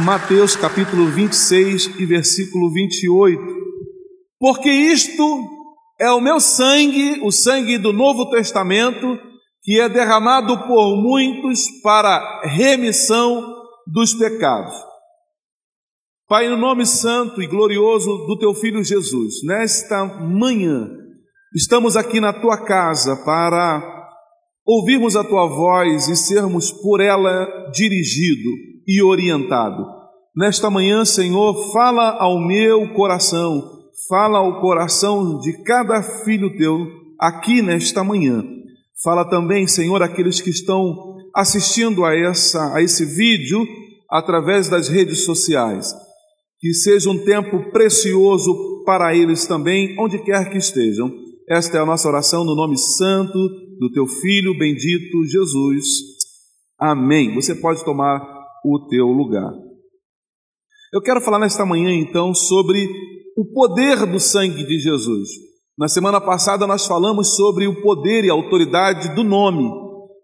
Mateus capítulo 26 e versículo 28. Porque isto é o meu sangue, o sangue do Novo Testamento, que é derramado por muitos para remissão dos pecados. Pai, no nome santo e glorioso do teu filho Jesus, nesta manhã, estamos aqui na tua casa para ouvirmos a tua voz e sermos por ela dirigido e orientado. Nesta manhã, Senhor, fala ao meu coração, fala ao coração de cada filho teu aqui nesta manhã. Fala também, Senhor, aqueles que estão assistindo a, essa, a esse vídeo através das redes sociais. Que seja um tempo precioso para eles também, onde quer que estejam. Esta é a nossa oração no nome santo do teu filho bendito Jesus. Amém. Você pode tomar o teu lugar. Eu quero falar nesta manhã então sobre o poder do sangue de Jesus. Na semana passada nós falamos sobre o poder e a autoridade do nome.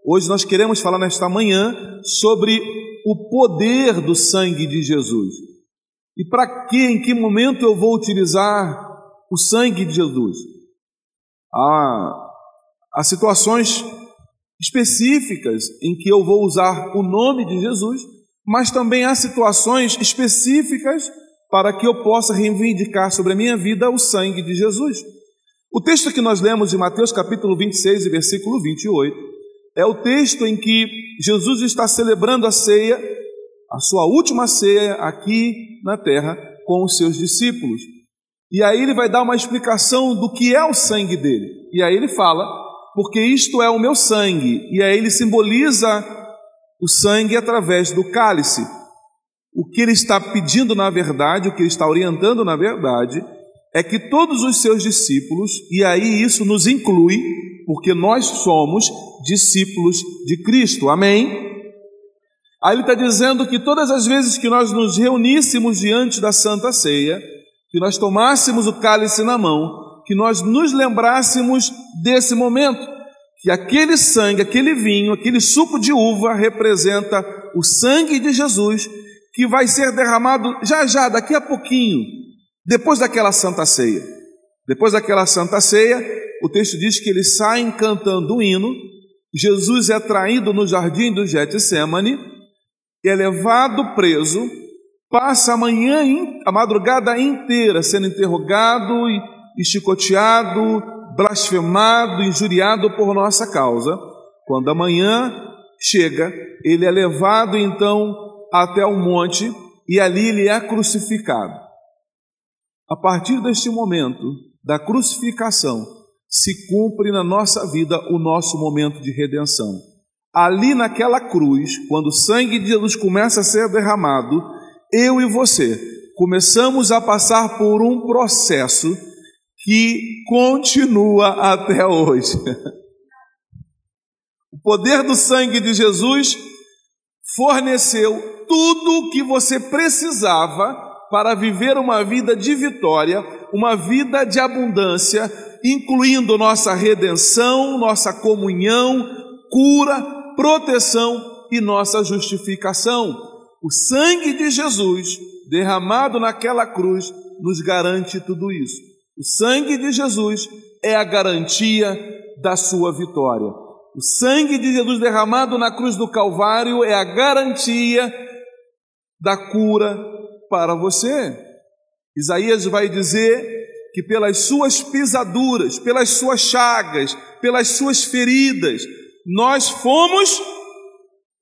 Hoje nós queremos falar nesta manhã sobre o poder do sangue de Jesus. E para que, em que momento eu vou utilizar o sangue de Jesus? Há, há situações específicas em que eu vou usar o nome de Jesus mas também há situações específicas para que eu possa reivindicar sobre a minha vida o sangue de Jesus. O texto que nós lemos de Mateus capítulo 26 e versículo 28 é o texto em que Jesus está celebrando a ceia, a sua última ceia aqui na terra com os seus discípulos. E aí ele vai dar uma explicação do que é o sangue dele. E aí ele fala, porque isto é o meu sangue. E aí ele simboliza o sangue através do cálice. O que ele está pedindo na verdade, o que ele está orientando na verdade, é que todos os seus discípulos, e aí isso nos inclui, porque nós somos discípulos de Cristo, amém? Aí ele está dizendo que todas as vezes que nós nos reuníssemos diante da Santa Ceia, que nós tomássemos o cálice na mão, que nós nos lembrássemos desse momento, que aquele sangue, aquele vinho, aquele suco de uva representa o sangue de Jesus que vai ser derramado já já, daqui a pouquinho, depois daquela santa ceia. Depois daquela santa ceia, o texto diz que eles saem cantando um hino. Jesus é traído no jardim do Getsemane, é levado preso, passa a manhã, a madrugada inteira sendo interrogado e chicoteado, blasfemado, injuriado por nossa causa. Quando amanhã chega, ele é levado então até o monte e ali ele é crucificado. A partir deste momento da crucificação, se cumpre na nossa vida o nosso momento de redenção. Ali naquela cruz, quando o sangue de Jesus começa a ser derramado, eu e você começamos a passar por um processo que continua até hoje. O poder do sangue de Jesus forneceu tudo o que você precisava para viver uma vida de vitória, uma vida de abundância, incluindo nossa redenção, nossa comunhão, cura, proteção e nossa justificação. O sangue de Jesus derramado naquela cruz nos garante tudo isso. O sangue de Jesus é a garantia da sua vitória. O sangue de Jesus derramado na cruz do Calvário é a garantia da cura para você. Isaías vai dizer que pelas suas pisaduras, pelas suas chagas, pelas suas feridas, nós fomos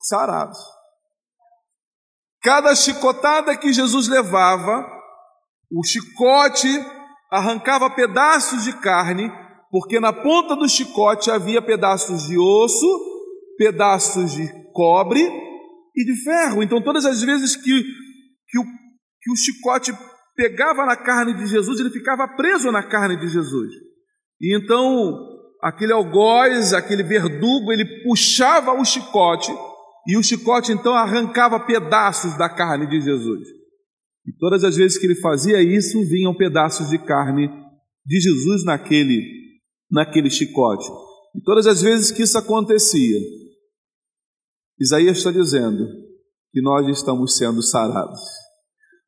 sarados. Cada chicotada que Jesus levava, o chicote arrancava pedaços de carne, porque na ponta do chicote havia pedaços de osso, pedaços de cobre e de ferro. Então, todas as vezes que, que, o, que o chicote pegava na carne de Jesus, ele ficava preso na carne de Jesus. E então, aquele algoz, aquele verdugo, ele puxava o chicote, e o chicote então arrancava pedaços da carne de Jesus. E todas as vezes que ele fazia isso, vinham pedaços de carne de Jesus naquele, naquele chicote. E todas as vezes que isso acontecia, Isaías está dizendo que nós estamos sendo sarados.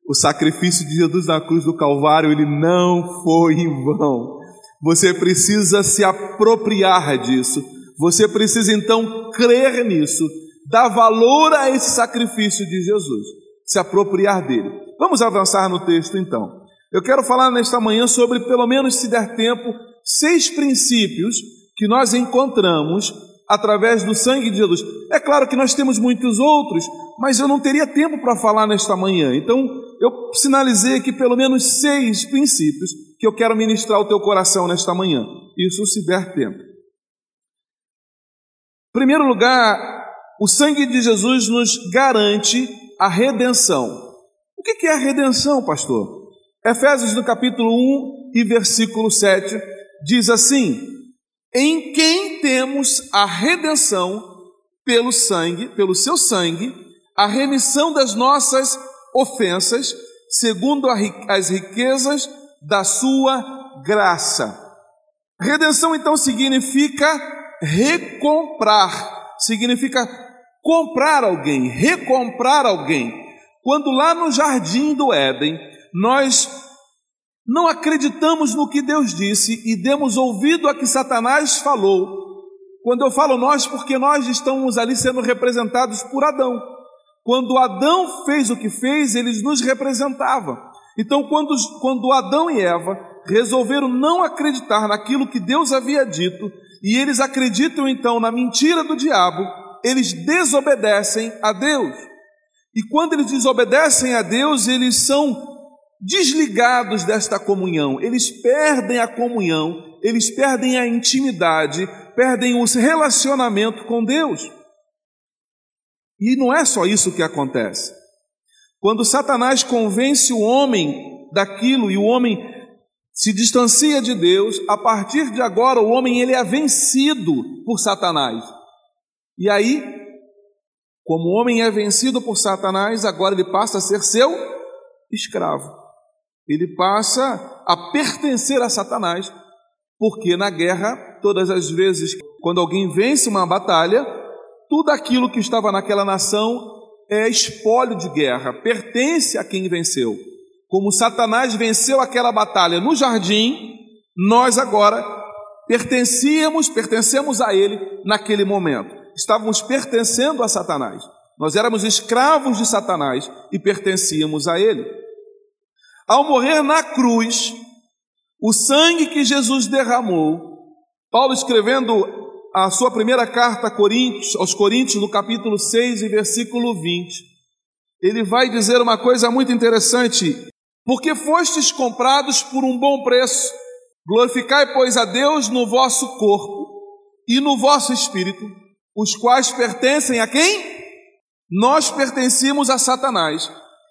O sacrifício de Jesus na cruz do Calvário, ele não foi em vão. Você precisa se apropriar disso. Você precisa então crer nisso, dar valor a esse sacrifício de Jesus, se apropriar dele. Vamos avançar no texto então. Eu quero falar nesta manhã sobre, pelo menos se der tempo, seis princípios que nós encontramos através do sangue de Jesus. É claro que nós temos muitos outros, mas eu não teria tempo para falar nesta manhã. Então, eu sinalizei aqui pelo menos seis princípios que eu quero ministrar ao teu coração nesta manhã. Isso se der tempo. Em primeiro lugar, o sangue de Jesus nos garante a redenção. O que é a redenção, pastor? Efésios no capítulo 1 e versículo 7 diz assim: em quem temos a redenção pelo sangue, pelo seu sangue, a remissão das nossas ofensas, segundo as riquezas da sua graça. Redenção então significa recomprar, significa comprar alguém, recomprar alguém. Quando lá no jardim do Éden, nós não acreditamos no que Deus disse e demos ouvido a que Satanás falou. Quando eu falo nós, porque nós estamos ali sendo representados por Adão. Quando Adão fez o que fez, eles nos representavam. Então, quando, quando Adão e Eva resolveram não acreditar naquilo que Deus havia dito, e eles acreditam então na mentira do diabo, eles desobedecem a Deus. E quando eles desobedecem a Deus, eles são desligados desta comunhão, eles perdem a comunhão, eles perdem a intimidade, perdem o relacionamento com Deus. E não é só isso que acontece. Quando Satanás convence o homem daquilo e o homem se distancia de Deus, a partir de agora o homem ele é vencido por Satanás. E aí, como o homem é vencido por Satanás, agora ele passa a ser seu escravo ele passa a pertencer a Satanás, porque na guerra, todas as vezes, quando alguém vence uma batalha, tudo aquilo que estava naquela nação é espólio de guerra, pertence a quem venceu. Como Satanás venceu aquela batalha no jardim, nós agora pertencíamos, pertencemos a ele naquele momento. Estávamos pertencendo a Satanás. Nós éramos escravos de Satanás e pertencíamos a ele. Ao morrer na cruz, o sangue que Jesus derramou, Paulo escrevendo a sua primeira carta aos Coríntios, no capítulo 6 e versículo 20, ele vai dizer uma coisa muito interessante: porque fostes comprados por um bom preço, glorificai, pois, a Deus no vosso corpo e no vosso espírito, os quais pertencem a quem? Nós pertencíamos a Satanás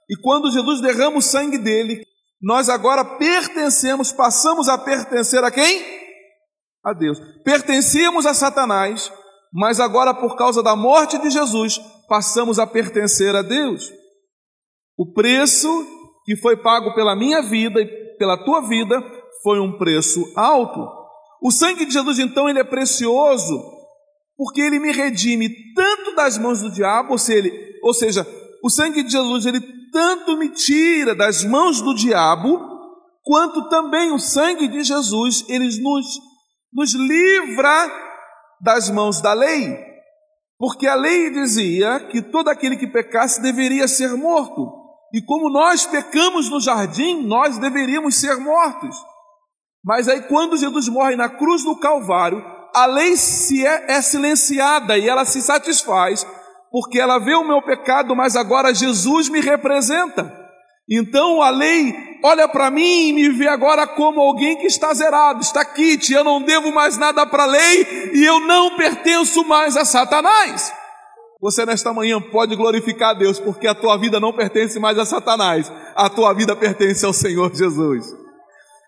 e quando Jesus derrama o sangue dele, nós agora pertencemos, passamos a pertencer a quem? A Deus. Pertencíamos a Satanás, mas agora, por causa da morte de Jesus, passamos a pertencer a Deus. O preço que foi pago pela minha vida e pela tua vida foi um preço alto. O sangue de Jesus, então, ele é precioso, porque ele me redime tanto das mãos do diabo, ou seja, ele, ou seja o sangue de Jesus, ele tanto me tira das mãos do diabo, quanto também o sangue de Jesus, ele nos, nos livra das mãos da lei. Porque a lei dizia que todo aquele que pecasse deveria ser morto. E como nós pecamos no jardim, nós deveríamos ser mortos. Mas aí, quando Jesus morre na cruz do Calvário, a lei se é, é silenciada e ela se satisfaz porque ela vê o meu pecado, mas agora Jesus me representa. Então a lei olha para mim e me vê agora como alguém que está zerado, está quite, eu não devo mais nada para a lei e eu não pertenço mais a Satanás. Você nesta manhã pode glorificar a Deus, porque a tua vida não pertence mais a Satanás, a tua vida pertence ao Senhor Jesus.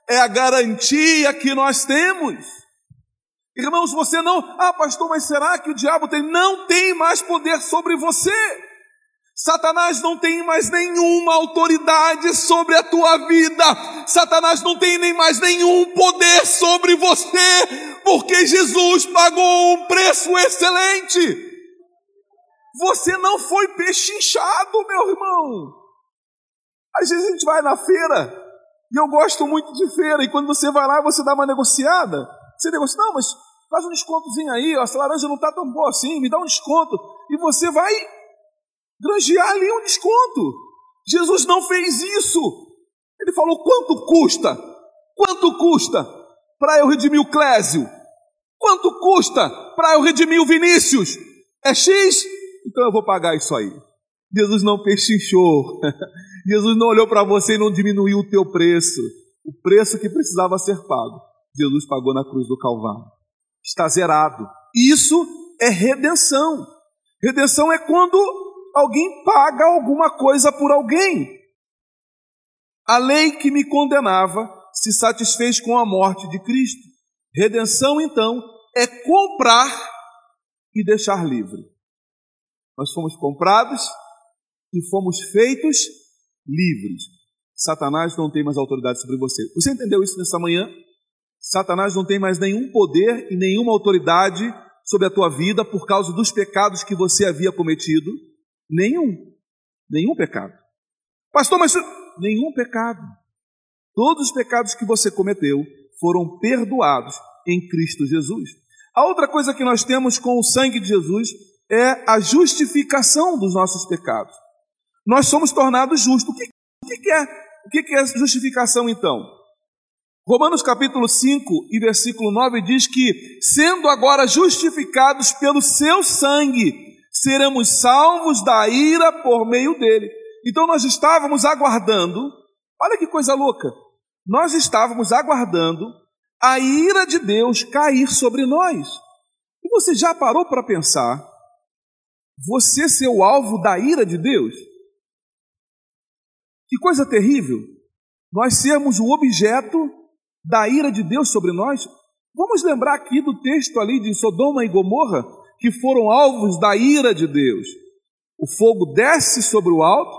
É a garantia que nós temos. Irmãos, você não, ah, pastor, mas será que o diabo tem? Não tem mais poder sobre você. Satanás não tem mais nenhuma autoridade sobre a tua vida. Satanás não tem nem mais nenhum poder sobre você, porque Jesus pagou um preço excelente. Você não foi pechinchado, meu irmão. Às vezes a gente vai na feira, e eu gosto muito de feira, e quando você vai lá, você dá uma negociada. Você negocia, não, mas faz um descontozinho aí, ó, essa laranja não está tão boa assim, me dá um desconto. E você vai granjear ali um desconto. Jesus não fez isso. Ele falou: quanto custa? Quanto custa para eu redimir o Clésio? Quanto custa para eu redimir o Vinícius? É X? Então eu vou pagar isso aí. Jesus não pechinchou. Jesus não olhou para você e não diminuiu o teu preço. O preço que precisava ser pago, Jesus pagou na cruz do Calvário. Está zerado. Isso é redenção. Redenção é quando alguém paga alguma coisa por alguém. A lei que me condenava se satisfez com a morte de Cristo. Redenção, então, é comprar e deixar livre. Nós fomos comprados e fomos feitos livres. Satanás não tem mais autoridade sobre você. Você entendeu isso nessa manhã? Satanás não tem mais nenhum poder e nenhuma autoridade sobre a tua vida por causa dos pecados que você havia cometido. Nenhum. Nenhum pecado. Pastor, mas nenhum pecado. Todos os pecados que você cometeu foram perdoados em Cristo Jesus. A outra coisa que nós temos com o sangue de Jesus é a justificação dos nossos pecados. Nós somos tornados justos. O que, o que, é, o que é justificação então? Romanos capítulo 5 e versículo 9 diz que, sendo agora justificados pelo seu sangue, seremos salvos da ira por meio dele. Então nós estávamos aguardando, olha que coisa louca, nós estávamos aguardando a ira de Deus cair sobre nós. E você já parou para pensar, você ser o alvo da ira de Deus? Que coisa terrível, nós sermos o objeto da ira de Deus sobre nós. Vamos lembrar aqui do texto ali de Sodoma e Gomorra, que foram alvos da ira de Deus. O fogo desce sobre o alto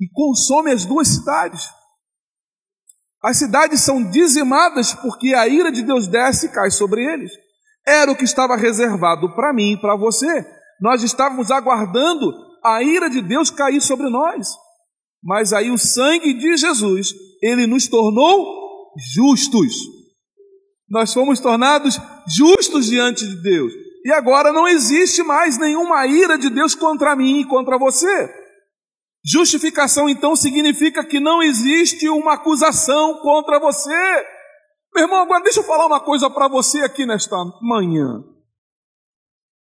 e consome as duas cidades. As cidades são dizimadas porque a ira de Deus desce e cai sobre eles. Era o que estava reservado para mim e para você. Nós estávamos aguardando a ira de Deus cair sobre nós. Mas aí o sangue de Jesus, ele nos tornou justos. Nós fomos tornados justos diante de Deus. E agora não existe mais nenhuma ira de Deus contra mim e contra você. Justificação então significa que não existe uma acusação contra você. Meu irmão, agora deixa eu falar uma coisa para você aqui nesta manhã.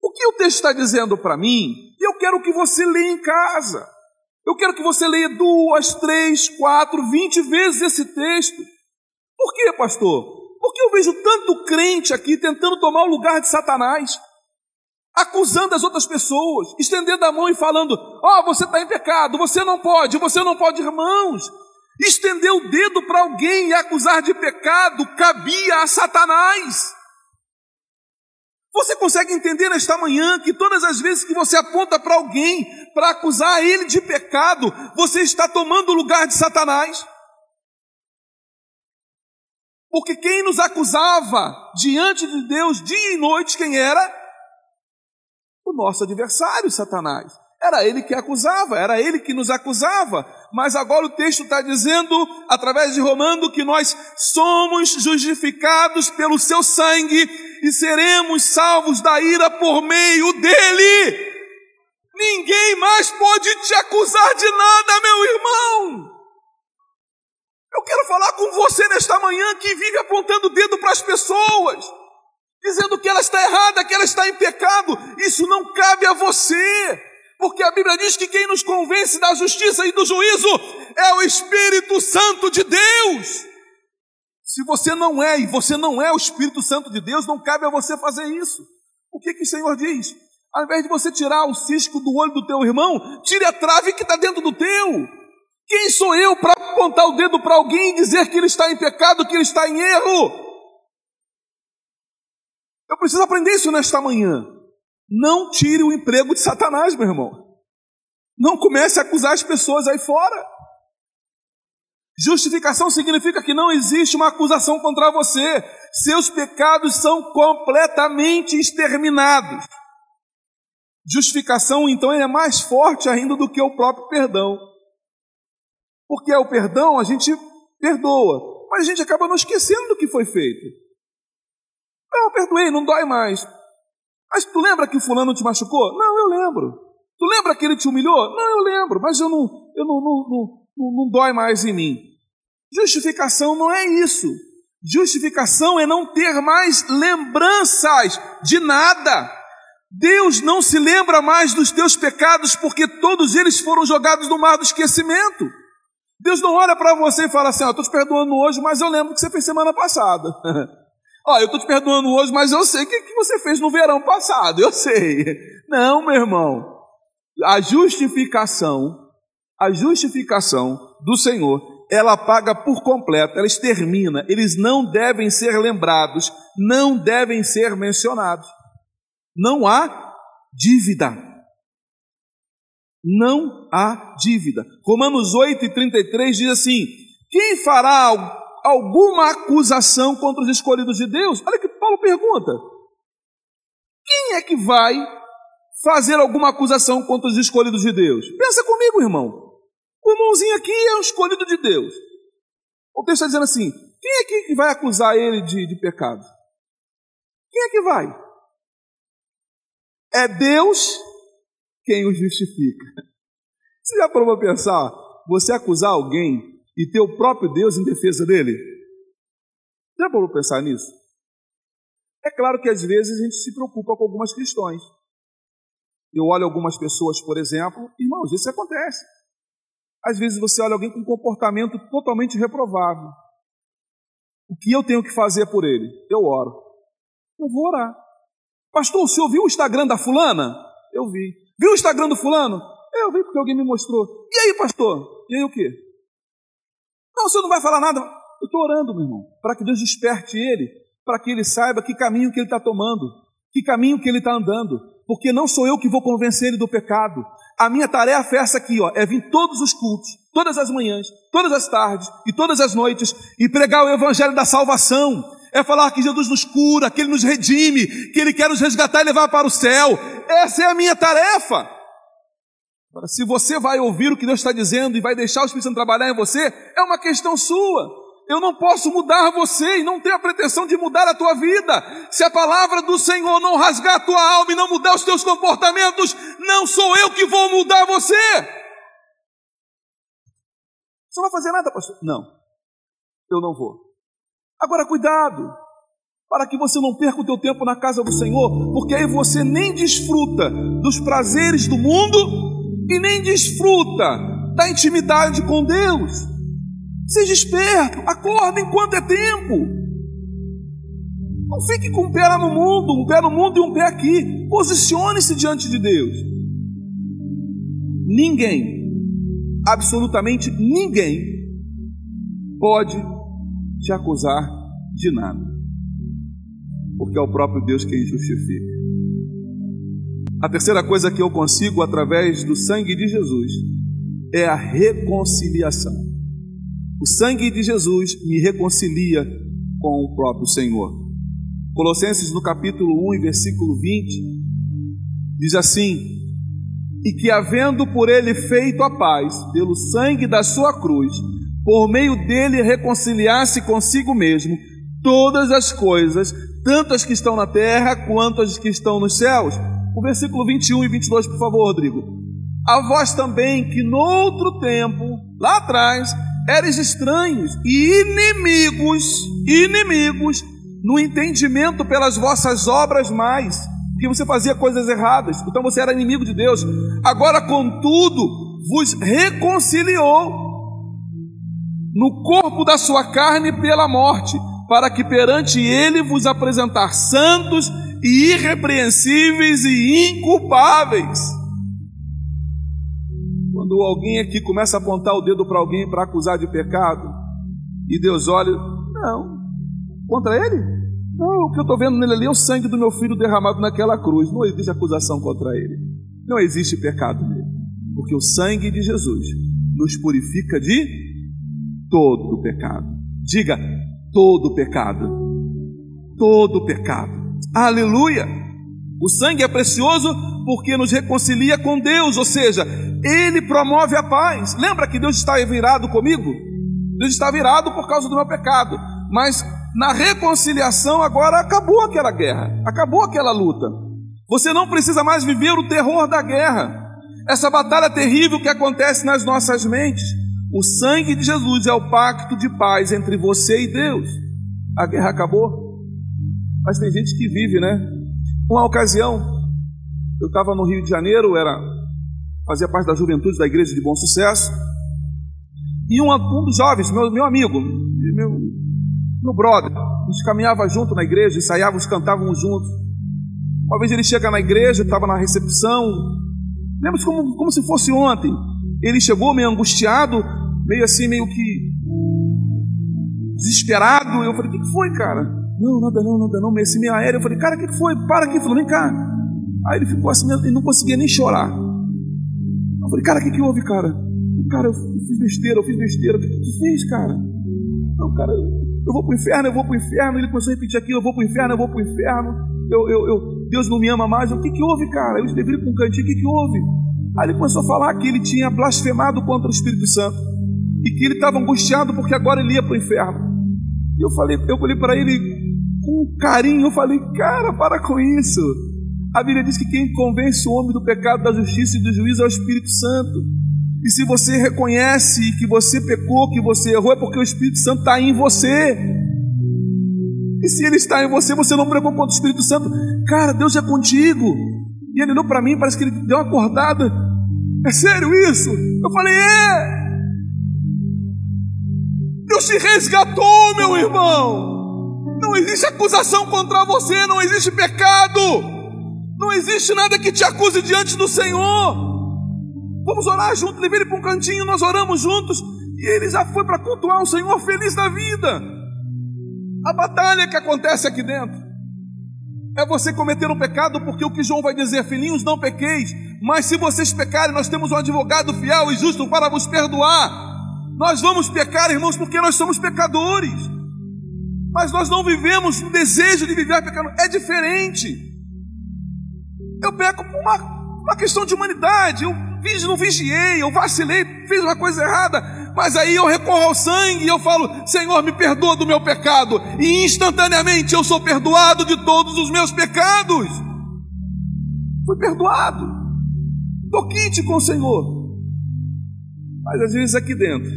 O que o texto está dizendo para mim, eu quero que você leia em casa. Eu quero que você leia duas, três, quatro, vinte vezes esse texto. Por quê, pastor? Porque eu vejo tanto crente aqui tentando tomar o lugar de Satanás, acusando as outras pessoas, estendendo a mão e falando: Ó, oh, você está em pecado, você não pode, você não pode, irmãos. Estender o dedo para alguém e acusar de pecado cabia a Satanás. Você consegue entender nesta manhã que todas as vezes que você aponta para alguém para acusar ele de pecado, você está tomando o lugar de Satanás? Porque quem nos acusava diante de Deus dia e noite, quem era? O nosso adversário, Satanás. Era ele que acusava, era ele que nos acusava. Mas agora o texto está dizendo, através de Romano, que nós somos justificados pelo seu sangue e seremos salvos da ira por meio dele. Ninguém mais pode te acusar de nada, meu irmão. Eu quero falar com você nesta manhã que vive apontando o dedo para as pessoas, dizendo que ela está errada, que ela está em pecado. Isso não cabe a você, Porque a Bíblia diz que quem nos convence da justiça e do juízo é o Espírito Santo de Deus. Se você não é e você não é o Espírito Santo de Deus, não cabe a você fazer isso. O que, que o Senhor diz? Ao invés de você tirar o cisco do olho do teu irmão, tire a trave que está dentro do teu. Quem sou eu para apontar o dedo para alguém e dizer que ele está em pecado, que ele está em erro? Eu preciso aprender isso nesta manhã. Não tire o emprego de Satanás, meu irmão. Não comece a acusar as pessoas aí fora. Justificação significa que não existe uma acusação contra você. Seus pecados são completamente exterminados. Justificação, então, é mais forte ainda do que o próprio perdão. Porque é o perdão, a gente perdoa, mas a gente acaba não esquecendo do que foi feito. Não, eu perdoei, não dói mais. Mas tu lembra que o fulano te machucou? Não, eu lembro. Tu lembra que ele te humilhou? Não, eu lembro, mas eu não, eu não, não, não, não, não dói mais em mim. Justificação não é isso. Justificação é não ter mais lembranças de nada. Deus não se lembra mais dos teus pecados porque todos eles foram jogados no mar do esquecimento. Deus não olha para você e fala assim: Ó, estou te perdoando hoje, mas eu lembro que você fez semana passada. Ó, eu estou te perdoando hoje, mas eu sei o que, que você fez no verão passado, eu sei. Não, meu irmão. A justificação, a justificação do Senhor, ela paga por completo, ela extermina. Eles não devem ser lembrados, não devem ser mencionados. Não há dívida. Não há dívida. Romanos 8 e 33 diz assim: Quem fará alguma acusação contra os escolhidos de Deus? Olha que Paulo pergunta: Quem é que vai fazer alguma acusação contra os escolhidos de Deus? Pensa comigo, irmão. O irmãozinho aqui é um escolhido de Deus. O texto está dizendo assim: quem é que vai acusar ele de, de pecado? Quem é que vai? É Deus quem o justifica. Você já parou para pensar? Você acusar alguém e ter o próprio Deus em defesa dele? Já parou para pensar nisso? É claro que às vezes a gente se preocupa com algumas questões. Eu olho algumas pessoas, por exemplo, irmãos, isso acontece. Às vezes você olha alguém com um comportamento totalmente reprovável. O que eu tenho que fazer por ele? Eu oro. Eu vou orar. Pastor, o senhor viu o Instagram da fulana? Eu vi. Viu o Instagram do fulano? Eu vi porque alguém me mostrou. E aí, pastor? E aí o quê? Não, senhor não vai falar nada. Eu estou orando, meu irmão, para que Deus desperte ele, para que ele saiba que caminho que ele está tomando, que caminho que ele está andando, porque não sou eu que vou convencer ele do pecado. A minha tarefa é essa aqui, ó, é vir todos os cultos, todas as manhãs, todas as tardes e todas as noites e pregar o evangelho da salvação, é falar que Jesus nos cura, que Ele nos redime, que Ele quer nos resgatar e levar para o céu. Essa é a minha tarefa. Agora, se você vai ouvir o que Deus está dizendo e vai deixar o Espírito Santo trabalhar em você, é uma questão sua. Eu não posso mudar você e não tenho a pretensão de mudar a tua vida. Se a palavra do Senhor não rasgar a tua alma e não mudar os teus comportamentos, não sou eu que vou mudar você. Você não vai fazer nada, pastor? Não, eu não vou. Agora, cuidado, para que você não perca o teu tempo na casa do Senhor, porque aí você nem desfruta dos prazeres do mundo e nem desfruta da intimidade com Deus. Seja esperto, acorda enquanto é tempo. Não fique com um pé no mundo, um pé no mundo e um pé aqui. Posicione-se diante de Deus. Ninguém, absolutamente ninguém, pode te acusar de nada, porque é o próprio Deus quem justifica. A terceira coisa que eu consigo através do sangue de Jesus é a reconciliação. O sangue de Jesus me reconcilia com o próprio Senhor. Colossenses no capítulo 1, versículo 20, diz assim: E que havendo por ele feito a paz, pelo sangue da sua cruz, por meio dele reconciliar-se consigo mesmo todas as coisas, tanto as que estão na terra quanto as que estão nos céus. O versículo 21 e 22, por favor, Rodrigo. A vós também, que no outro tempo, lá atrás, eres estranhos e inimigos, inimigos, no entendimento pelas vossas obras mais. Que você fazia coisas erradas, então você era inimigo de Deus. Agora, contudo, vos reconciliou no corpo da sua carne pela morte, para que perante ele vos apresentar santos e irrepreensíveis e inculpáveis. Quando alguém aqui começa a apontar o dedo para alguém para acusar de pecado, e Deus olha, não, contra ele? Não, o que eu estou vendo nele ali é o sangue do meu filho derramado naquela cruz. Não existe acusação contra ele. Não existe pecado nele. Porque o sangue de Jesus nos purifica de todo pecado. Diga, todo pecado. Todo pecado. Aleluia! O sangue é precioso porque nos reconcilia com Deus, ou seja, ele promove a paz. Lembra que Deus está virado comigo? Deus está virado por causa do meu pecado, mas na reconciliação agora acabou aquela guerra, acabou aquela luta. Você não precisa mais viver o terror da guerra, essa batalha terrível que acontece nas nossas mentes. O sangue de Jesus é o pacto de paz entre você e Deus. A guerra acabou, mas tem gente que vive, né? Uma ocasião, eu estava no Rio de Janeiro, era fazia parte da juventude da igreja de Bom Sucesso, e um, um dos jovens, meu, meu amigo, meu, meu brother, a gente caminhava junto na igreja, ensaiávamos, cantávamos juntos. Uma vez ele chega na igreja, estava na recepção, lembra como, como se fosse ontem. Ele chegou meio angustiado, meio assim, meio que desesperado. Eu falei: O que foi, cara? Não, nada não, nada não, meio assim, meio aéreo. Eu falei: Cara, o que foi? Para aqui. Ele falou: Vem cá. Aí ele ficou assim, ele não conseguia nem chorar. Eu falei: Cara, o que, que houve, cara? Cara, eu fiz besteira, eu fiz besteira. O que você fez, cara? Não, cara, eu vou para o inferno, eu vou para o inferno. Ele começou a repetir aquilo: eu vou para o inferno, eu vou para o inferno. Eu, eu, eu, Deus não me ama mais. O que, que houve, cara? Eu escrevi com um cantinho: o que, que houve? Aí ele começou a falar que ele tinha blasfemado contra o Espírito Santo e que ele estava angustiado porque agora ele ia para o inferno. E eu falei, eu olhei para ele com carinho, eu falei, cara, para com isso. A Bíblia diz que quem convence o homem do pecado, da justiça e do juízo é o Espírito Santo. E se você reconhece que você pecou, que você errou, é porque o Espírito Santo está em você. E se ele está em você, você não pregou contra o Espírito Santo. Cara, Deus é contigo. E ele olhou para mim, parece que ele deu uma acordada. É sério isso? Eu falei, é. Deus te resgatou, meu irmão. Não existe acusação contra você, não existe pecado. Não existe nada que te acuse diante do Senhor. Vamos orar juntos, levei ele para um cantinho, nós oramos juntos, e ele já foi para cultuar o Senhor feliz da vida. A batalha que acontece aqui dentro é você cometer um pecado, porque o que João vai dizer, filhinhos, não pequeis, mas se vocês pecarem, nós temos um advogado fiel e justo para vos perdoar. Nós vamos pecar, irmãos, porque nós somos pecadores. Mas nós não vivemos um desejo de viver pecando, é diferente. Eu peco por uma, uma questão de humanidade. Eu não vigiei, eu vacilei, fiz uma coisa errada, mas aí eu recorro ao sangue e eu falo: Senhor, me perdoa do meu pecado, e instantaneamente eu sou perdoado de todos os meus pecados. Fui perdoado, estou quente com o Senhor. Mas às vezes aqui dentro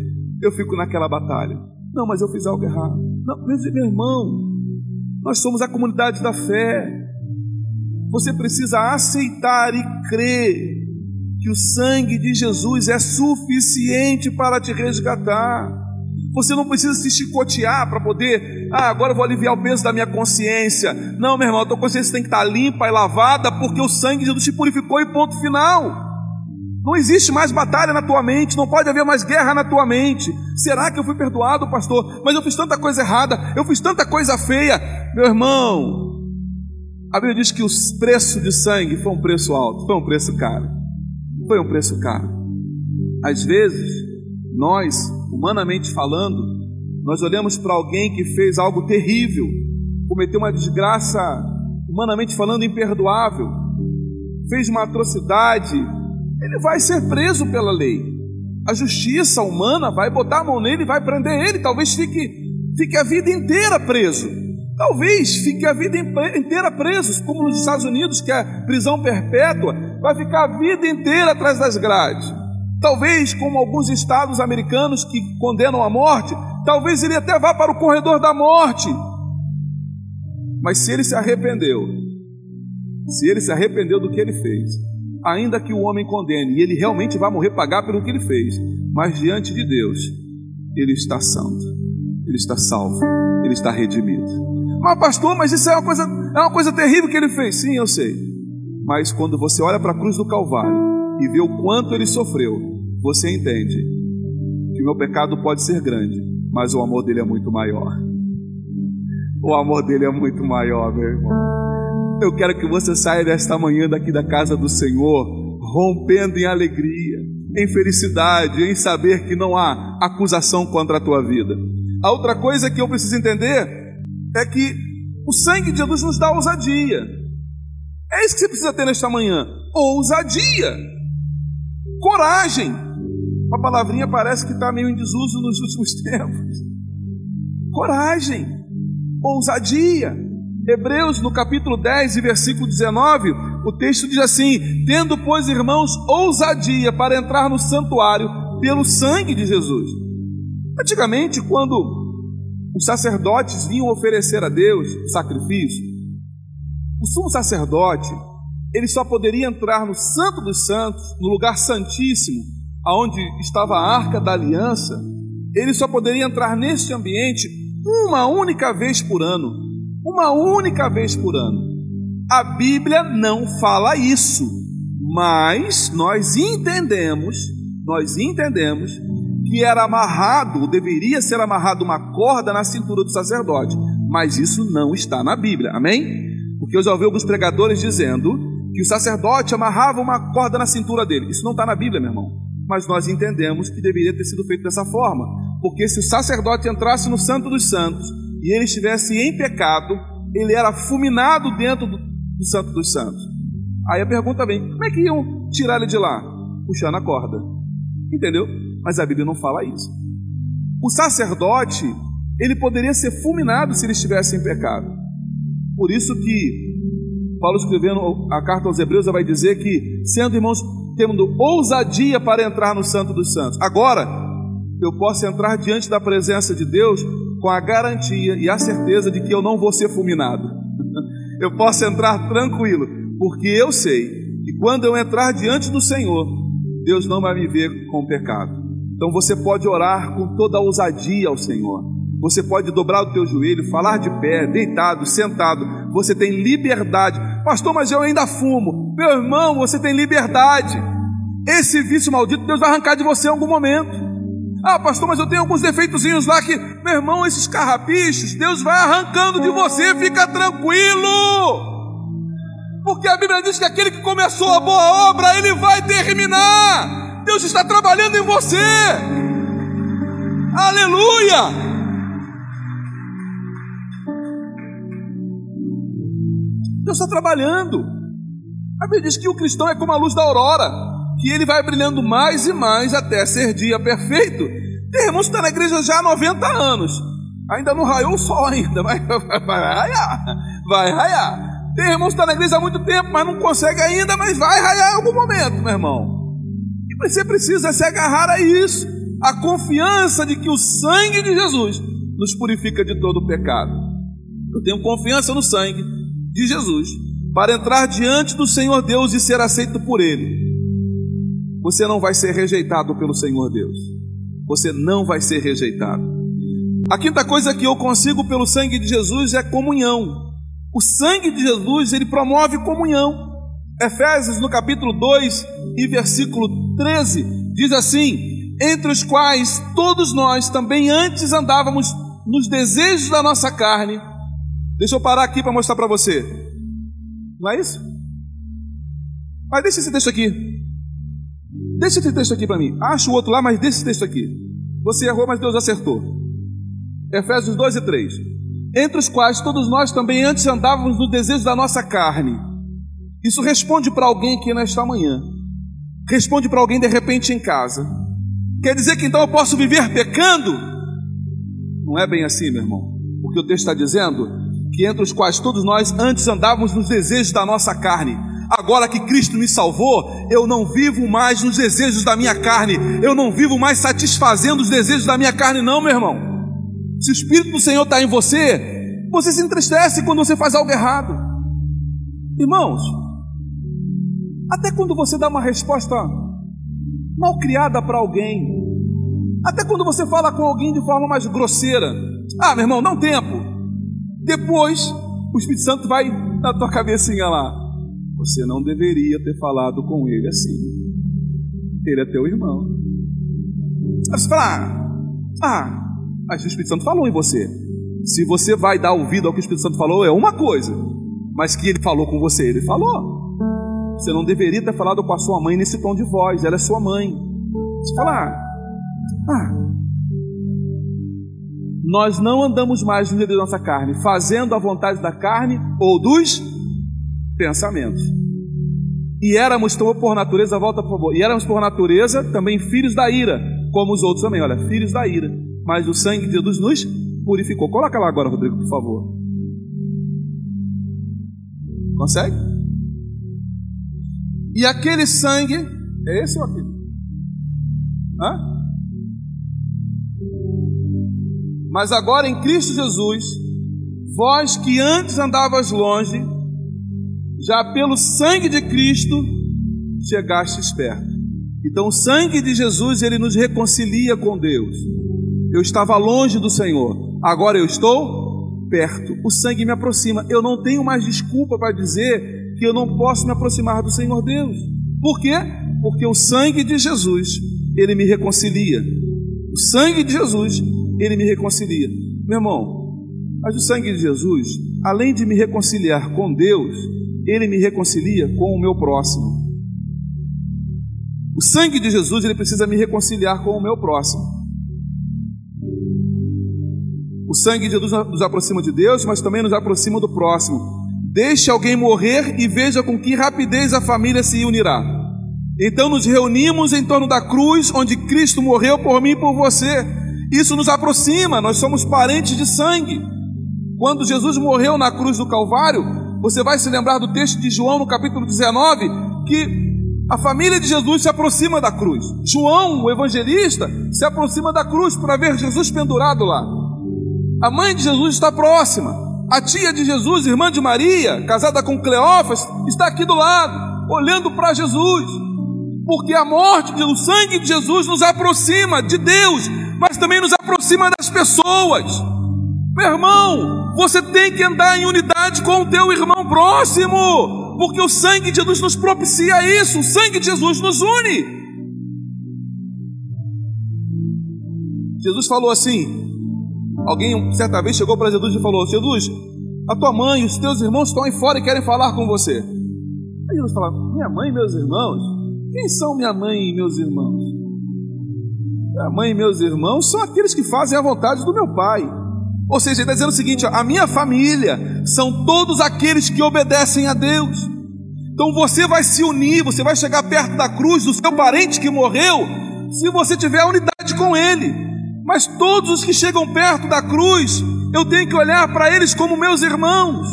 eu fico naquela batalha. Não, mas eu fiz algo errado. Não, meu irmão, nós somos a comunidade da fé. Você precisa aceitar e crer que o sangue de Jesus é suficiente para te resgatar. Você não precisa se chicotear para poder, ah, agora eu vou aliviar o peso da minha consciência. Não, meu irmão, a tua consciência tem que estar limpa e lavada, porque o sangue de Jesus te purificou e ponto final. Não existe mais batalha na tua mente, não pode haver mais guerra na tua mente. Será que eu fui perdoado, pastor? Mas eu fiz tanta coisa errada, eu fiz tanta coisa feia. Meu irmão, a Bíblia diz que o preço de sangue foi um preço alto, foi um preço caro. Foi um preço caro. Às vezes, nós, humanamente falando, nós olhamos para alguém que fez algo terrível, cometeu uma desgraça, humanamente falando, imperdoável, fez uma atrocidade, ele vai ser preso pela lei. A justiça humana vai botar a mão nele e vai prender ele, talvez fique, fique a vida inteira preso. Talvez fique a vida inteira preso, como nos Estados Unidos, que é prisão perpétua, vai ficar a vida inteira atrás das grades. Talvez, como alguns estados americanos que condenam a morte, talvez ele até vá para o corredor da morte. Mas se ele se arrependeu, se ele se arrependeu do que ele fez, ainda que o homem condene, e ele realmente vai morrer pagar pelo que ele fez, mas diante de Deus, ele está santo, ele está salvo, ele está redimido. Mas pastor, mas isso é uma coisa, é uma coisa terrível que ele fez. Sim, eu sei. Mas quando você olha para a cruz do Calvário e vê o quanto ele sofreu, você entende que o meu pecado pode ser grande, mas o amor dele é muito maior. O amor dele é muito maior, meu irmão. Eu quero que você saia desta manhã daqui da casa do Senhor, rompendo em alegria, em felicidade, em saber que não há acusação contra a tua vida. A outra coisa que eu preciso entender é que o sangue de Jesus nos dá ousadia. É isso que você precisa ter nesta manhã: ousadia, coragem. A palavrinha parece que está meio em desuso nos últimos tempos. Coragem ousadia. Hebreus, no capítulo 10 e versículo 19, o texto diz assim: Tendo, pois, irmãos, ousadia para entrar no santuário pelo sangue de Jesus. Antigamente, quando os sacerdotes vinham oferecer a Deus sacrifício, o sumo sacerdote, ele só poderia entrar no Santo dos Santos, no lugar santíssimo, aonde estava a arca da aliança, ele só poderia entrar neste ambiente uma única vez por ano. Uma única vez por ano. A Bíblia não fala isso, mas nós entendemos, nós entendemos que era amarrado, ou deveria ser amarrado uma corda na cintura do sacerdote, mas isso não está na Bíblia, amém? Porque eu já ouvi alguns pregadores dizendo que o sacerdote amarrava uma corda na cintura dele. Isso não está na Bíblia, meu irmão. Mas nós entendemos que deveria ter sido feito dessa forma. Porque se o sacerdote entrasse no Santo dos Santos e ele estivesse em pecado, ele era fulminado dentro do, do Santo dos Santos. Aí a pergunta vem: como é que iam tirar ele de lá? Puxando a corda. Entendeu? Mas a Bíblia não fala isso. O sacerdote, ele poderia ser fulminado se ele estivesse em pecado. Por isso que Paulo escrevendo a carta aos Hebreus vai dizer que, sendo irmãos, tendo ousadia para entrar no Santo dos Santos. Agora, eu posso entrar diante da presença de Deus com a garantia e a certeza de que eu não vou ser fulminado. Eu posso entrar tranquilo, porque eu sei que quando eu entrar diante do Senhor, Deus não vai me ver com pecado. Então você pode orar com toda a ousadia ao Senhor. Você pode dobrar o teu joelho, falar de pé, deitado, sentado. Você tem liberdade. Pastor, mas eu ainda fumo. Meu irmão, você tem liberdade. Esse vício maldito Deus vai arrancar de você em algum momento. Ah, pastor, mas eu tenho alguns defeitozinhos lá que, meu irmão, esses carrapichos, Deus vai arrancando de você, fica tranquilo. Porque a Bíblia diz que aquele que começou a boa obra, ele vai terminar. Deus está trabalhando em você. Aleluia! Deus está trabalhando. A Bíblia diz que o cristão é como a luz da aurora que ele vai brilhando mais e mais até ser dia perfeito. Tem irmãos que está na igreja já há 90 anos. Ainda não raiou o sol ainda, mas vai raiar. Vai raiar. Tem irmãos que está na igreja há muito tempo, mas não consegue ainda, mas vai raiar em algum momento, meu irmão. E você precisa se agarrar a isso. A confiança de que o sangue de Jesus nos purifica de todo o pecado. Eu tenho confiança no sangue de Jesus para entrar diante do Senhor Deus e ser aceito por Ele você não vai ser rejeitado pelo Senhor Deus. Você não vai ser rejeitado. A quinta coisa que eu consigo pelo sangue de Jesus é comunhão. O sangue de Jesus, ele promove comunhão. Efésios, no capítulo 2 e versículo 13, diz assim: Entre os quais todos nós também antes andávamos nos desejos da nossa carne. Deixa eu parar aqui para mostrar para você. Não é isso? Mas deixa esse texto aqui. Deixa esse texto aqui para mim. Acha o outro lá, mas deixa esse texto aqui. Você errou, mas Deus acertou. Efésios 2 e 3. Entre os quais todos nós também antes andávamos no desejo da nossa carne. Isso responde para alguém aqui nesta manhã. Responde para alguém de repente em casa. Quer dizer que então eu posso viver pecando? Não é bem assim, meu irmão. Porque o texto está dizendo que entre os quais todos nós antes andávamos nos desejos da nossa carne. Agora que Cristo me salvou, eu não vivo mais nos desejos da minha carne, eu não vivo mais satisfazendo os desejos da minha carne, não, meu irmão. Se o Espírito do Senhor está em você, você se entristece quando você faz algo errado. Irmãos, até quando você dá uma resposta mal criada para alguém, até quando você fala com alguém de forma mais grosseira, ah, meu irmão, dá tempo. Depois, o Espírito Santo vai na tua cabecinha lá. Você não deveria ter falado com ele assim. Ele é teu irmão. Aí você fala, ah, mas o Espírito Santo falou em você. Se você vai dar ouvido ao que o Espírito Santo falou, é uma coisa. Mas que ele falou com você, ele falou. Você não deveria ter falado com a sua mãe nesse tom de voz, ela é sua mãe. Você fala, ah, nós não andamos mais no meio da nossa carne, fazendo a vontade da carne ou dos pensamentos. E éramos, então, por natureza, volta por favor, e éramos por natureza também filhos da ira, como os outros também, olha, filhos da ira. Mas o sangue de Jesus nos purificou. Coloca lá agora, Rodrigo, por favor. Consegue? E aquele sangue, é esse ou aquele? Hã? Mas agora em Cristo Jesus, vós que antes andavas longe, já pelo sangue de Cristo chegastes perto. Então o sangue de Jesus ele nos reconcilia com Deus. Eu estava longe do Senhor, agora eu estou perto. O sangue me aproxima. Eu não tenho mais desculpa para dizer que eu não posso me aproximar do Senhor Deus. Por quê? Porque o sangue de Jesus ele me reconcilia. O sangue de Jesus ele me reconcilia. Meu irmão, mas o sangue de Jesus, além de me reconciliar com Deus, ele me reconcilia com o meu próximo. O sangue de Jesus, ele precisa me reconciliar com o meu próximo. O sangue de Jesus nos aproxima de Deus, mas também nos aproxima do próximo. Deixe alguém morrer e veja com que rapidez a família se unirá. Então nos reunimos em torno da cruz onde Cristo morreu por mim e por você. Isso nos aproxima, nós somos parentes de sangue. Quando Jesus morreu na cruz do Calvário, você vai se lembrar do texto de João no capítulo 19, que a família de Jesus se aproxima da cruz. João, o evangelista, se aproxima da cruz para ver Jesus pendurado lá. A mãe de Jesus está próxima. A tia de Jesus, irmã de Maria, casada com Cleófas, está aqui do lado, olhando para Jesus. Porque a morte, o sangue de Jesus nos aproxima de Deus, mas também nos aproxima das pessoas. Meu irmão, você tem que andar em unidade com o teu irmão próximo, porque o sangue de Jesus nos propicia isso, o sangue de Jesus nos une. Jesus falou assim: alguém certa vez chegou para Jesus e falou: Jesus, a tua mãe e os teus irmãos estão aí fora e querem falar com você. Aí Jesus fala: Minha mãe e meus irmãos? Quem são minha mãe e meus irmãos? Minha mãe e meus irmãos são aqueles que fazem a vontade do meu Pai. Ou seja, ele está dizendo o seguinte: ó, a minha família são todos aqueles que obedecem a Deus. Então você vai se unir, você vai chegar perto da cruz do seu parente que morreu, se você tiver unidade com ele. Mas todos os que chegam perto da cruz, eu tenho que olhar para eles como meus irmãos,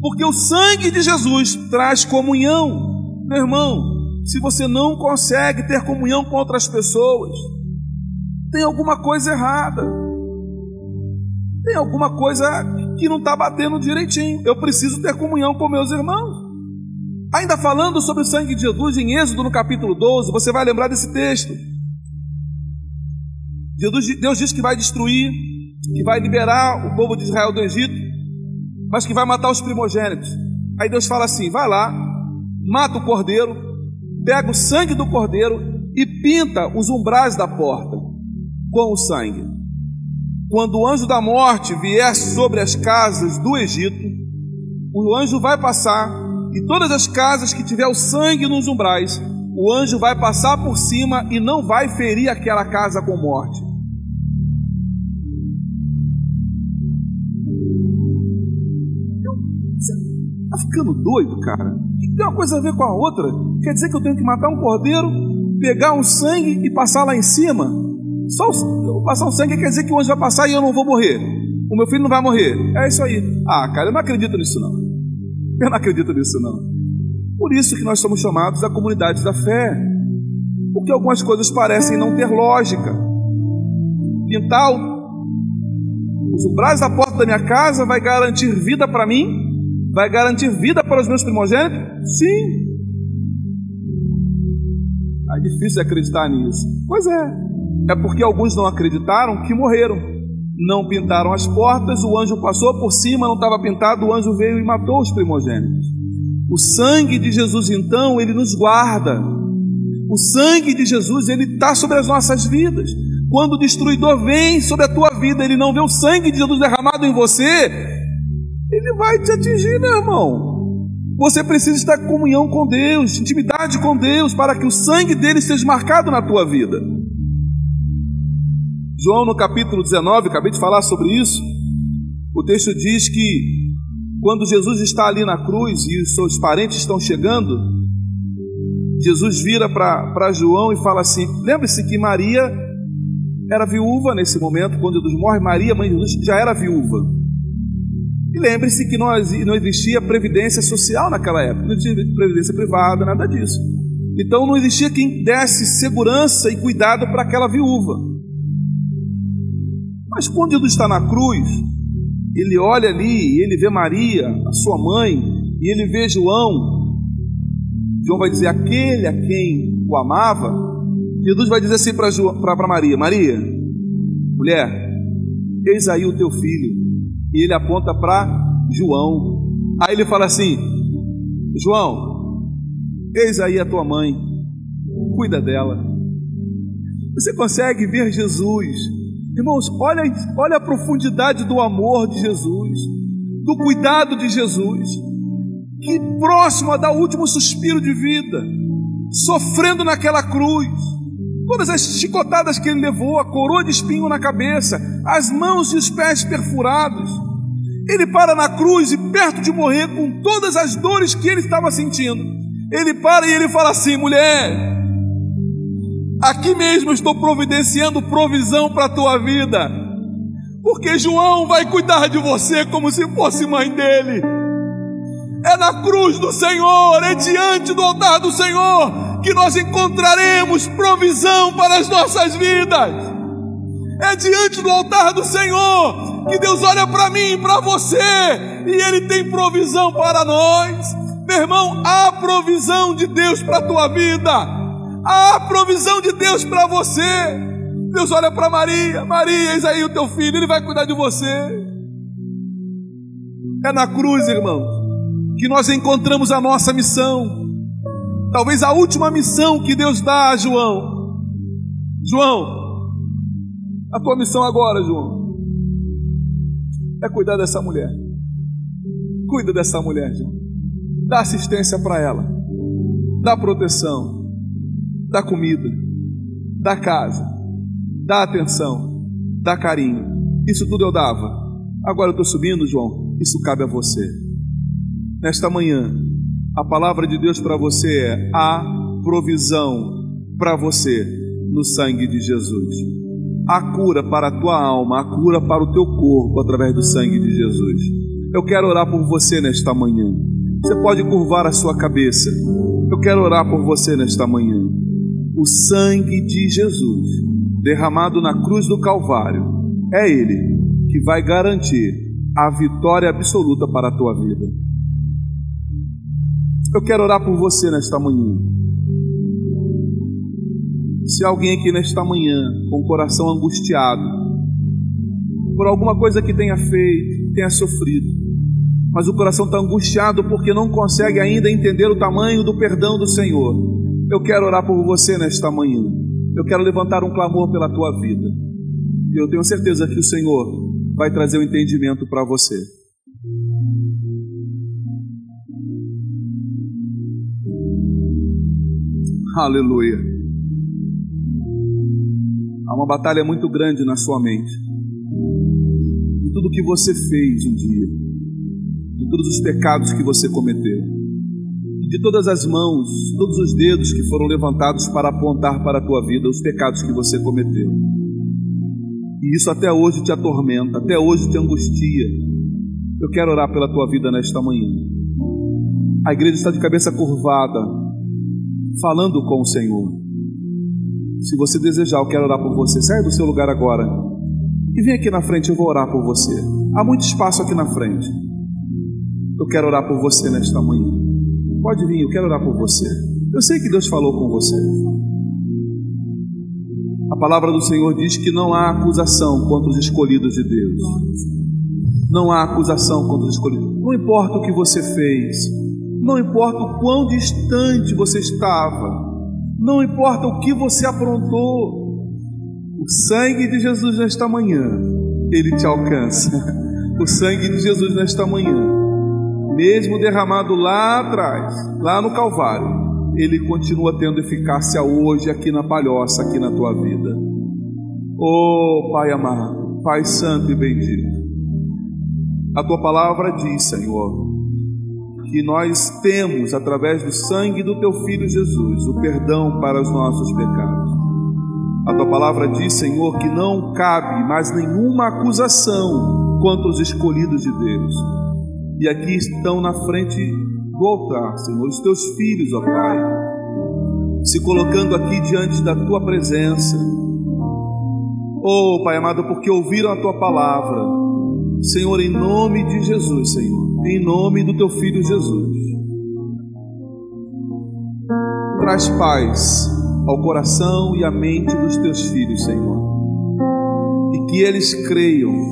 porque o sangue de Jesus traz comunhão. Meu irmão, se você não consegue ter comunhão com outras pessoas, tem alguma coisa errada. Tem alguma coisa que não está batendo direitinho. Eu preciso ter comunhão com meus irmãos. Ainda falando sobre o sangue de Jesus, em Êxodo no capítulo 12, você vai lembrar desse texto. Deus diz que vai destruir, que vai liberar o povo de Israel do Egito, mas que vai matar os primogênitos. Aí Deus fala assim: vai lá, mata o cordeiro, pega o sangue do cordeiro e pinta os umbrais da porta com o sangue. Quando o anjo da morte vier sobre as casas do Egito, o anjo vai passar e todas as casas que tiver o sangue nos umbrais, o anjo vai passar por cima e não vai ferir aquela casa com morte. Está ficando doido, cara? Tem uma coisa a ver com a outra? Quer dizer que eu tenho que matar um cordeiro, pegar um sangue e passar lá em cima? Só o, passar o sangue quer dizer que o anjo vai passar e eu não vou morrer. O meu filho não vai morrer. É isso aí. Ah, cara, eu não acredito nisso não. Eu não acredito nisso não. Por isso que nós somos chamados da comunidade da fé. Porque algumas coisas parecem não ter lógica. Pintar os umbrais da porta da minha casa vai garantir vida para mim? Vai garantir vida para os meus primogênitos? Sim. É difícil acreditar nisso. Pois é. É porque alguns não acreditaram que morreram. Não pintaram as portas, o anjo passou por cima, não estava pintado, o anjo veio e matou os primogênitos. O sangue de Jesus, então, ele nos guarda. O sangue de Jesus, ele está sobre as nossas vidas. Quando o destruidor vem sobre a tua vida, ele não vê o sangue de Jesus derramado em você, ele vai te atingir, meu irmão. Você precisa estar em comunhão com Deus, intimidade com Deus, para que o sangue dele seja marcado na tua vida. João, no capítulo 19, acabei de falar sobre isso. O texto diz que quando Jesus está ali na cruz e os seus parentes estão chegando, Jesus vira para João e fala assim: lembre-se que Maria era viúva nesse momento, quando Jesus morre, Maria, mãe de Jesus, já era viúva. E lembre-se que não existia previdência social naquela época, não tinha previdência privada, nada disso. Então não existia quem desse segurança e cuidado para aquela viúva. Mas quando Jesus está na cruz, ele olha ali e ele vê Maria, a sua mãe, e ele vê João. João vai dizer: aquele a quem o amava, Jesus vai dizer assim para Maria: Maria, mulher, eis aí o teu filho. E ele aponta para João. Aí ele fala assim: João, eis aí a tua mãe, cuida dela. Você consegue ver Jesus, irmãos? Olha, olha a profundidade do amor de Jesus, do cuidado de Jesus, que próximo a dar o último suspiro de vida, sofrendo naquela cruz todas as chicotadas que ele levou, a coroa de espinho na cabeça, as mãos e os pés perfurados. Ele para na cruz e perto de morrer com todas as dores que ele estava sentindo. Ele para e ele fala assim: mulher, aqui mesmo estou providenciando provisão para a tua vida, porque João vai cuidar de você como se fosse mãe dele. É na cruz do Senhor, é diante do altar do Senhor que nós encontraremos provisão para as nossas vidas. É diante do altar do Senhor que Deus olha para mim e para você e Ele tem provisão para nós. Meu irmão, há provisão de Deus para a tua vida, há provisão de Deus para você. Deus olha para Maria, Maria, eis aí o teu filho, ele vai cuidar de você. É na cruz, irmão, que nós encontramos a nossa missão. Talvez a última missão que Deus dá a João. João, a tua missão agora, João, é cuidar dessa mulher. Cuida dessa mulher, João. Dá assistência para ela. Dá proteção. Dá comida. Dá casa. Dá atenção. Dá carinho. Isso tudo eu dava. Agora eu estou subindo, João. Isso cabe a você. Nesta manhã, a palavra de Deus para você é: há provisão para você no sangue de Jesus. Há cura para a tua alma, há cura para o teu corpo através do sangue de Jesus. Eu quero orar por você nesta manhã. Você pode curvar a sua cabeça. Eu quero orar por você nesta manhã. O sangue de Jesus, derramado na cruz do Calvário, é Ele que vai garantir a vitória absoluta para a tua vida. Eu quero orar por você nesta manhã. Se alguém aqui nesta manhã com o coração angustiado por alguma coisa que tenha feito, tenha sofrido, mas o coração está angustiado porque não consegue ainda entender o tamanho do perdão do Senhor, eu quero orar por você nesta manhã. Eu quero levantar um clamor pela tua vida. E eu tenho certeza que o Senhor vai trazer o um entendimento para você. Aleluia. Há uma batalha muito grande na sua mente. De tudo que você fez um dia, de todos os pecados que você cometeu, de todas as mãos, todos os dedos que foram levantados para apontar para a tua vida os pecados que você cometeu. E isso até hoje te atormenta, até hoje te angustia. Eu quero orar pela tua vida nesta manhã. A igreja está de cabeça curvada, falando com o Senhor. Se você desejar, eu quero orar por você. Saia do seu lugar agora e vem aqui na frente, eu vou orar por você. Há muito espaço aqui na frente. Eu quero orar por você nesta manhã. Pode vir, eu quero orar por você. Eu sei que Deus falou com você. A palavra do Senhor diz que não há acusação contra os escolhidos de Deus. Não há acusação contra os escolhidos. Não importa o que você fez, não importa o quão distante você estava, não importa o que você aprontou, o sangue de Jesus nesta manhã, ele te alcança. O sangue de Jesus nesta manhã, mesmo derramado lá atrás, lá no Calvário, ele continua tendo eficácia hoje aqui na palhoça, aqui na tua vida. Oh, Pai amado, Pai santo e bendito. A tua palavra diz, Senhor, que nós temos, através do sangue do teu filho Jesus, o perdão para os nossos pecados. A tua palavra diz, Senhor, que não cabe mais nenhuma acusação contra os escolhidos de Deus. E aqui estão na frente do altar, Senhor, os teus filhos, ó Pai, se colocando aqui diante da tua presença. Oh, Pai amado, porque ouviram a tua palavra. Senhor, em nome de Jesus, Senhor, em nome do teu filho Jesus. Traz paz ao coração e à mente dos teus filhos, Senhor. E que eles creiam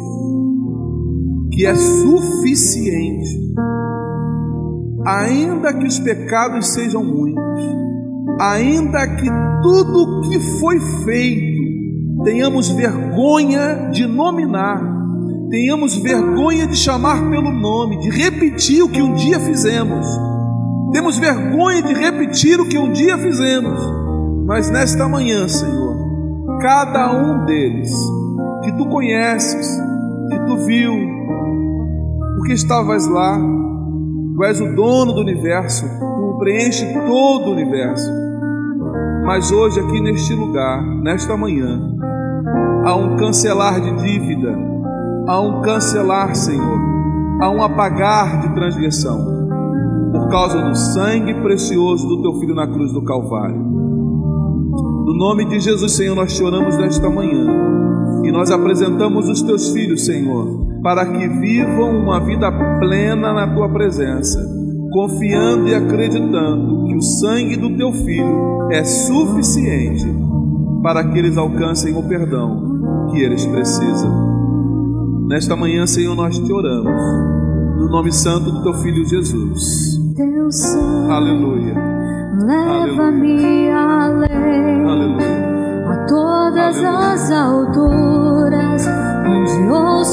que é suficiente, ainda que os pecados sejam muitos, ainda que tudo que foi feito tenhamos vergonha de nominar, tenhamos vergonha de chamar pelo nome, de repetir o que um dia fizemos. Temos vergonha de repetir o que um dia fizemos mas nesta manhã, Senhor, cada um deles que tu conheces, que tu viu, porque estavas lá, tu és o dono do universo, tu preenche todo o universo. Mas hoje, aqui neste lugar, nesta manhã, há um cancelar de dívida, há um cancelar, Senhor, há um apagar de transgressão, por causa do sangue precioso do teu filho na cruz do Calvário. No nome de Jesus, Senhor, nós te oramos nesta manhã e nós apresentamos os teus filhos, Senhor, para que vivam uma vida plena na tua presença, confiando e acreditando que o sangue do teu filho é suficiente para que eles alcancem o perdão que eles precisam. Nesta manhã, Senhor, nós te oramos, no nome santo do teu filho Jesus. Aleluia. Leva-me além a todas as alturas, onde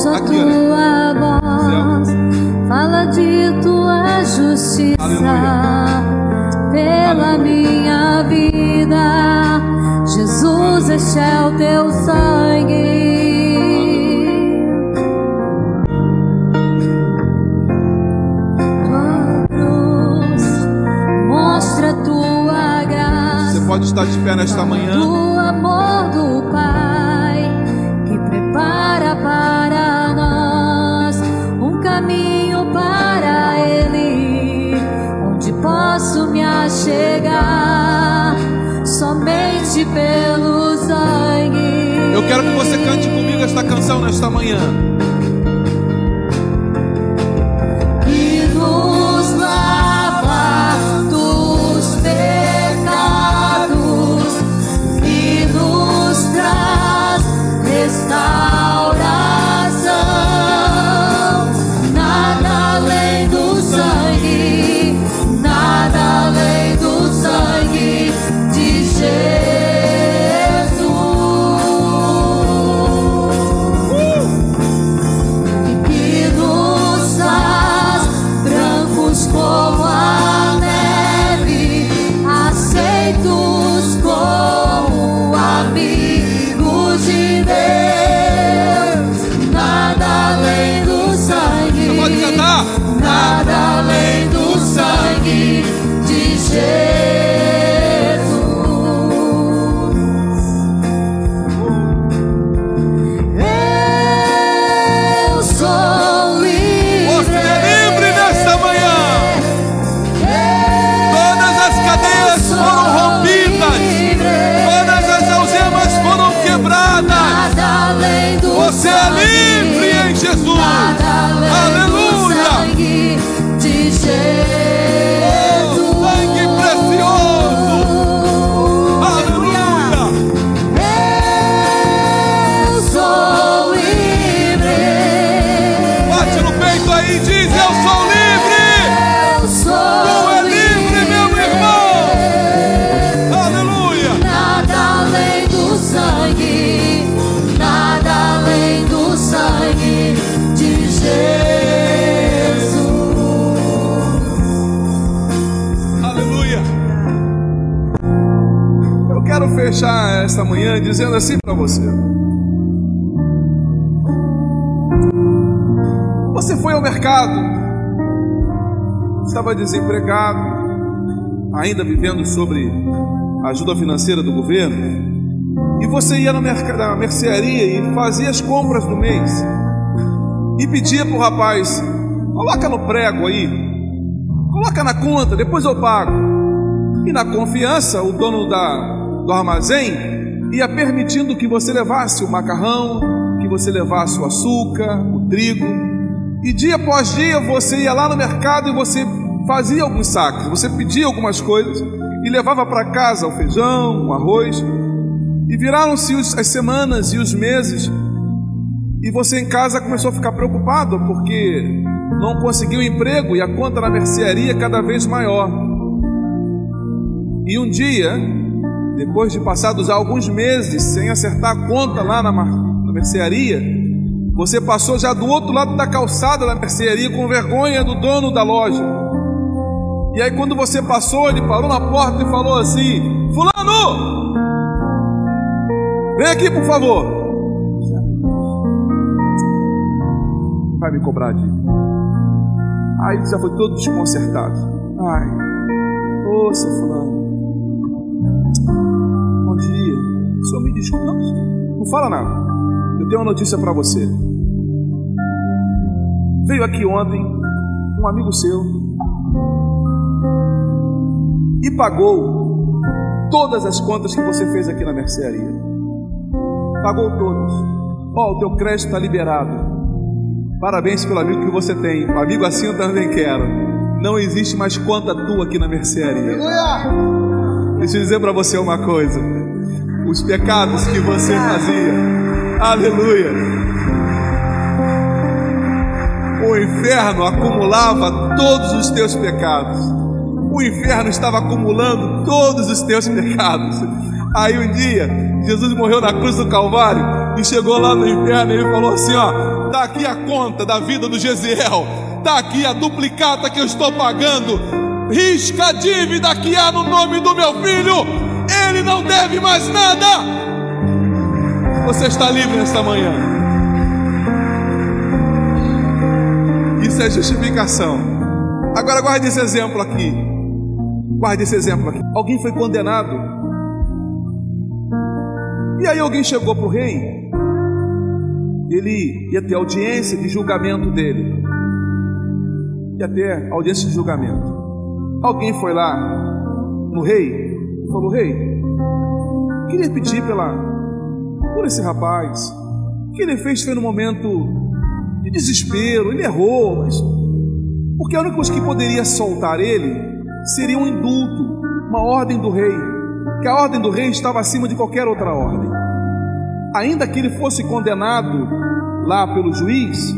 ouço a tua voz. Fala de tua justiça pela minha vida. Jesus, este é o teu sangue. pode estar de pé nesta manhã. Do amor do Pai que prepara para achegar somente pelo sangue. Eu quero que você cante comigo esta canção nesta manhã. Desempregado, ainda vivendo sobre a ajuda financeira do governo, e você ia na, na mercearia e fazia as compras do mês, e pedia para o rapaz: coloca no prego aí, coloca na conta, depois eu pago. E na confiança, o dono da, do armazém ia permitindo que você levasse o macarrão, que você levasse o açúcar, o trigo, e dia após dia você ia lá no mercado e você fazia alguns sacos, você pedia algumas coisas e levava para casa o feijão, o arroz. E viraram-se as semanas e os meses, e você em casa começou a ficar preocupado porque não conseguiu emprego e a conta na mercearia cada vez maior. E um dia, depois de passados alguns meses sem acertar a conta lá na, na mercearia, você passou já do outro lado da calçada da mercearia com vergonha do dono da loja. E aí, quando você passou, ele parou na porta e falou assim: Fulano, vem aqui por favor. Vai me cobrar aqui. Aí já foi todo desconcertado. Ai, ô seu Fulano, bom dia. O senhor me desculpa, não, não fala nada. Eu tenho uma notícia para você. Veio aqui ontem um amigo seu e pagou todas as contas que você fez aqui na mercearia. Pagou todas. Ó, oh, o teu crédito está liberado. Parabéns pelo amigo que você tem. Um amigo assim eu também quero. Não existe mais conta tua aqui na mercearia. Deixa eu dizer para você uma coisa. Os pecados que você fazia. Aleluia o inferno acumulava todos os teus pecados. O inferno estava acumulando todos os teus pecados. Aí um dia, Jesus morreu na cruz do Calvário e chegou lá no inferno e ele falou assim: Ó, tá aqui a conta da vida do Gesiel, tá aqui a duplicata que eu estou pagando. Risca a dívida que há no nome do meu filho, ele não deve mais nada. Você está livre nesta manhã. Isso é justificação. Agora guarde esse exemplo aqui. Guarde esse exemplo aqui. Alguém foi condenado. E aí alguém chegou para o rei. Ele ia ter audiência de julgamento dele. Ia ter audiência de julgamento. Alguém foi lá no rei falou: Rei, queria pedir pela, por esse rapaz. O que ele fez foi no momento de desespero, ele errou, mas porque a única coisa que poderia soltar ele seria um indulto, uma ordem do rei, que a ordem do rei estava acima de qualquer outra ordem. Ainda que ele fosse condenado lá pelo juiz,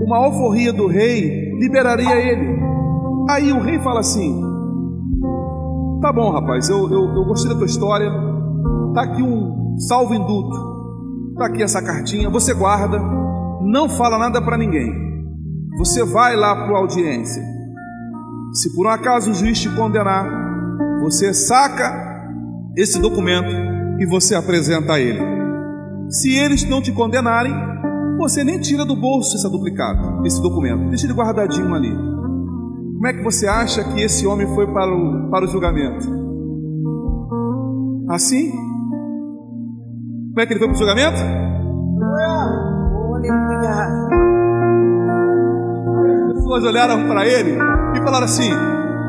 uma alforria do rei liberaria ele. Aí o rei fala assim: Tá bom, rapaz, eu, eu, eu gostei da tua história, tá aqui um salvo indulto, tá aqui essa cartinha, você guarda não fala nada para ninguém. Você vai lá para audiência. Se por um acaso o juiz te condenar, você saca esse documento e você apresenta a ele. Se eles não te condenarem, você nem tira do bolso esse duplicado, esse documento. Deixa ele guardadinho ali. Como é que você acha que esse homem foi para o, para o julgamento? Assim? Como é que ele foi para o julgamento? As pessoas olharam para ele e falaram assim: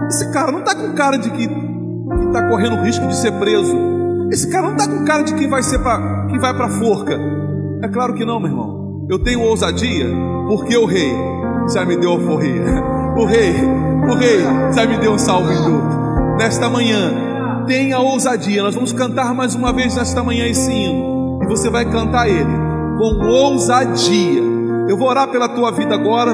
esse cara não está com cara de que está correndo risco de ser preso. Esse cara não está com cara de que vai ser que vai para forca. É claro que não, meu irmão. Eu tenho ousadia porque o rei já me deu alforria. O rei, o rei já me deu um salvo indulto. Nesta manhã, tenha ousadia. Nós vamos cantar mais uma vez nesta manhã esse hino. E você vai cantar ele com ousadia. Eu vou orar pela tua vida agora.